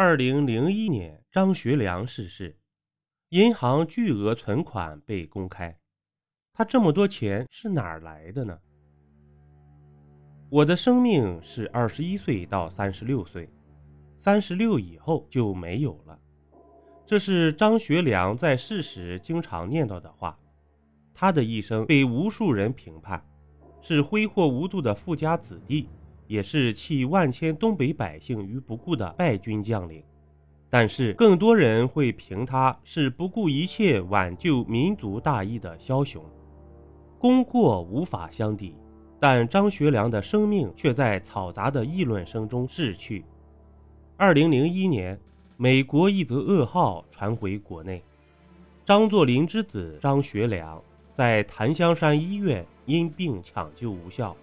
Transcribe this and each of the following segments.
二零零一年，张学良逝世，银行巨额存款被公开。他这么多钱是哪儿来的呢？我的生命是二十一岁到三十六岁，三十六以后就没有了。这是张学良在世时经常念叨的话。他的一生被无数人评判，是挥霍无度的富家子弟。也是弃万千东北百姓于不顾的败军将领，但是更多人会评他是不顾一切挽救民族大义的枭雄。功过无法相抵，但张学良的生命却在嘈杂的议论声中逝去。二零零一年，美国一则噩耗传回国内：张作霖之子张学良在檀香山医院因病抢救无效。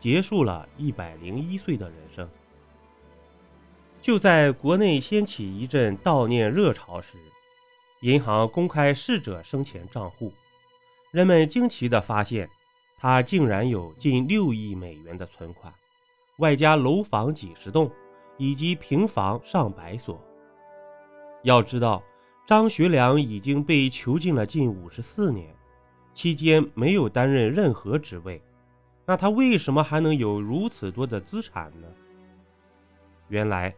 结束了一百零一岁的人生。就在国内掀起一阵悼念热潮时，银行公开逝者生前账户，人们惊奇地发现，他竟然有近六亿美元的存款，外加楼房几十栋，以及平房上百所。要知道，张学良已经被囚禁了近五十四年，期间没有担任任何职位。那他为什么还能有如此多的资产呢？原来，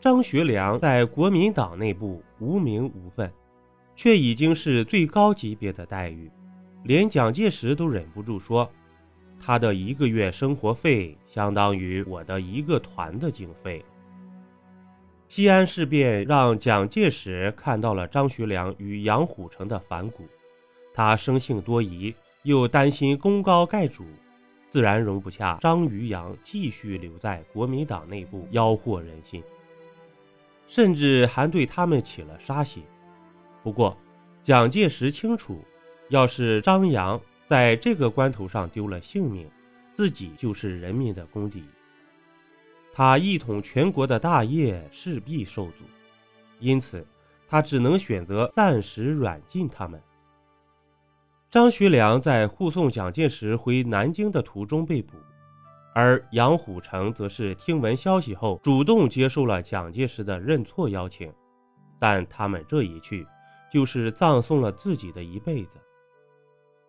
张学良在国民党内部无名无分，却已经是最高级别的待遇，连蒋介石都忍不住说，他的一个月生活费相当于我的一个团的经费。西安事变让蒋介石看到了张学良与杨虎城的反骨，他生性多疑，又担心功高盖主。自然容不下张于洋继续留在国民党内部妖惑人心，甚至还对他们起了杀心。不过，蒋介石清楚，要是张扬在这个关头上丢了性命，自己就是人民的公敌，他一统全国的大业势必受阻，因此他只能选择暂时软禁他们。张学良在护送蒋介石回南京的途中被捕，而杨虎城则是听闻消息后主动接受了蒋介石的认错邀请，但他们这一去，就是葬送了自己的一辈子。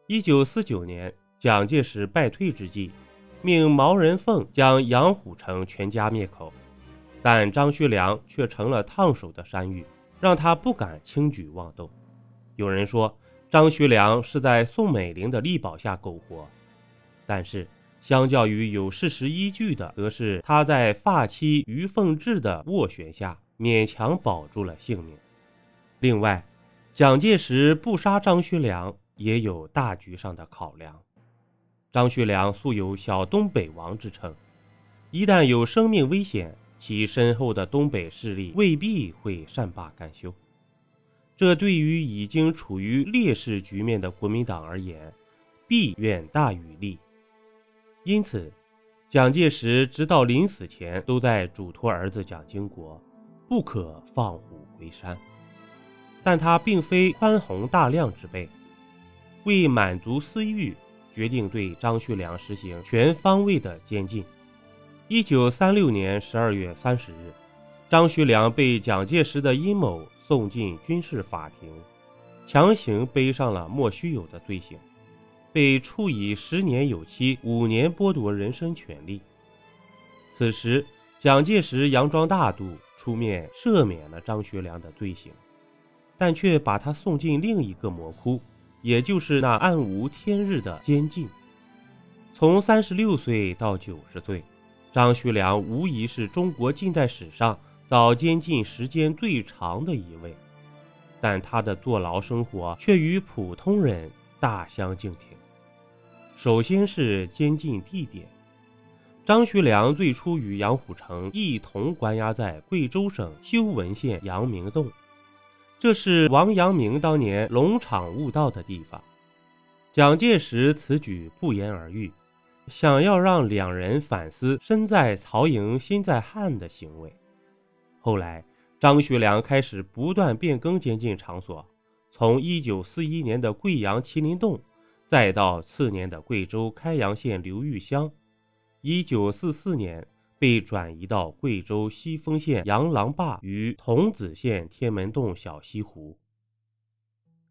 一九四九年，蒋介石败退之际，命毛人凤将杨虎城全家灭口，但张学良却成了烫手的山芋，让他不敢轻举妄动。有人说。张学良是在宋美龄的力保下苟活，但是相较于有事实依据的，则是他在发妻于凤至的斡旋下勉强保住了性命。另外，蒋介石不杀张学良也有大局上的考量。张学良素有“小东北王”之称，一旦有生命危险，其身后的东北势力未必会善罢甘休。这对于已经处于劣势局面的国民党而言，弊远大于利。因此，蒋介石直到临死前都在嘱托儿子蒋经国，不可放虎归山。但他并非宽宏大量之辈，为满足私欲，决定对张学良实行全方位的监禁。一九三六年十二月三十日，张学良被蒋介石的阴谋。送进军事法庭，强行背上了莫须有的罪行，被处以十年有期、五年剥夺人身权利。此时，蒋介石佯装大度，出面赦免了张学良的罪行，但却把他送进另一个魔窟，也就是那暗无天日的监禁。从三十六岁到九十岁，张学良无疑是中国近代史上。早监禁时间最长的一位，但他的坐牢生活却与普通人大相径庭。首先是监禁地点，张学良最初与杨虎城一同关押在贵州省修文县阳明洞，这是王阳明当年龙场悟道的地方。蒋介石此举不言而喻，想要让两人反思“身在曹营心在汉”的行为。后来，张学良开始不断变更监禁场所，从1941年的贵阳麒麟洞，再到次年的贵州开阳县刘玉乡，1944年被转移到贵州西丰县杨郎坝与桐梓县天门洞小西湖。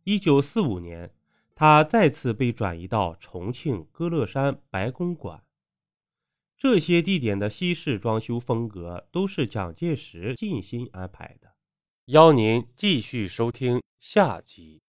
一九四五年，他再次被转移到重庆歌乐山白公馆。这些地点的西式装修风格都是蒋介石精心安排的。邀您继续收听下集。